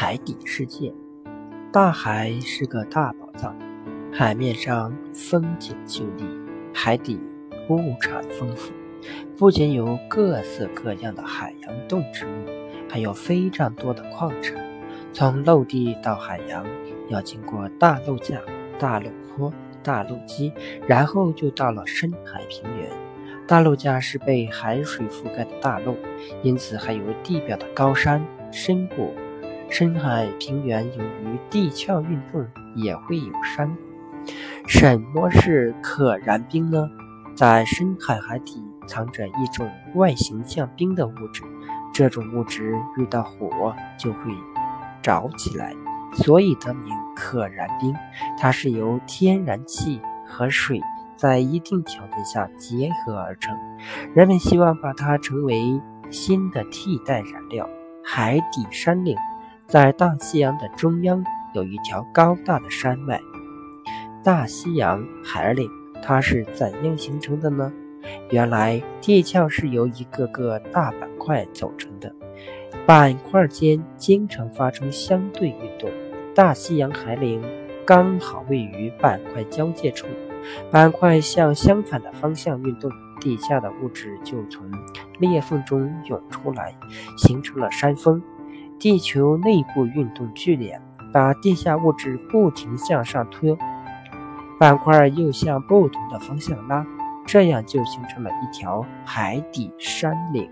海底世界，大海是个大宝藏，海面上风景秀丽，海底物产丰富。不仅有各色各样的海洋动植物，还有非常多的矿产。从陆地到海洋，要经过大陆架、大陆坡、大陆基，然后就到了深海平原。大陆架是被海水覆盖的大陆，因此还有地表的高山、深谷。深海平原由于地壳运动，也会有山。什么是可燃冰呢？在深海海底藏着一种外形像冰的物质，这种物质遇到火就会着起来，所以得名可燃冰。它是由天然气和水在一定条件下结合而成，人们希望把它成为新的替代燃料。海底山岭。在大西洋的中央有一条高大的山脉——大西洋海岭。它是怎样形成的呢？原来地壳是由一个个大板块组成的，板块间经常发生相对运动。大西洋海岭刚好位于板块交界处，板块向相反的方向运动，地下的物质就从裂缝中涌出来，形成了山峰。地球内部运动剧烈，把地下物质不停向上推，板块又向不同的方向拉，这样就形成了一条海底山岭。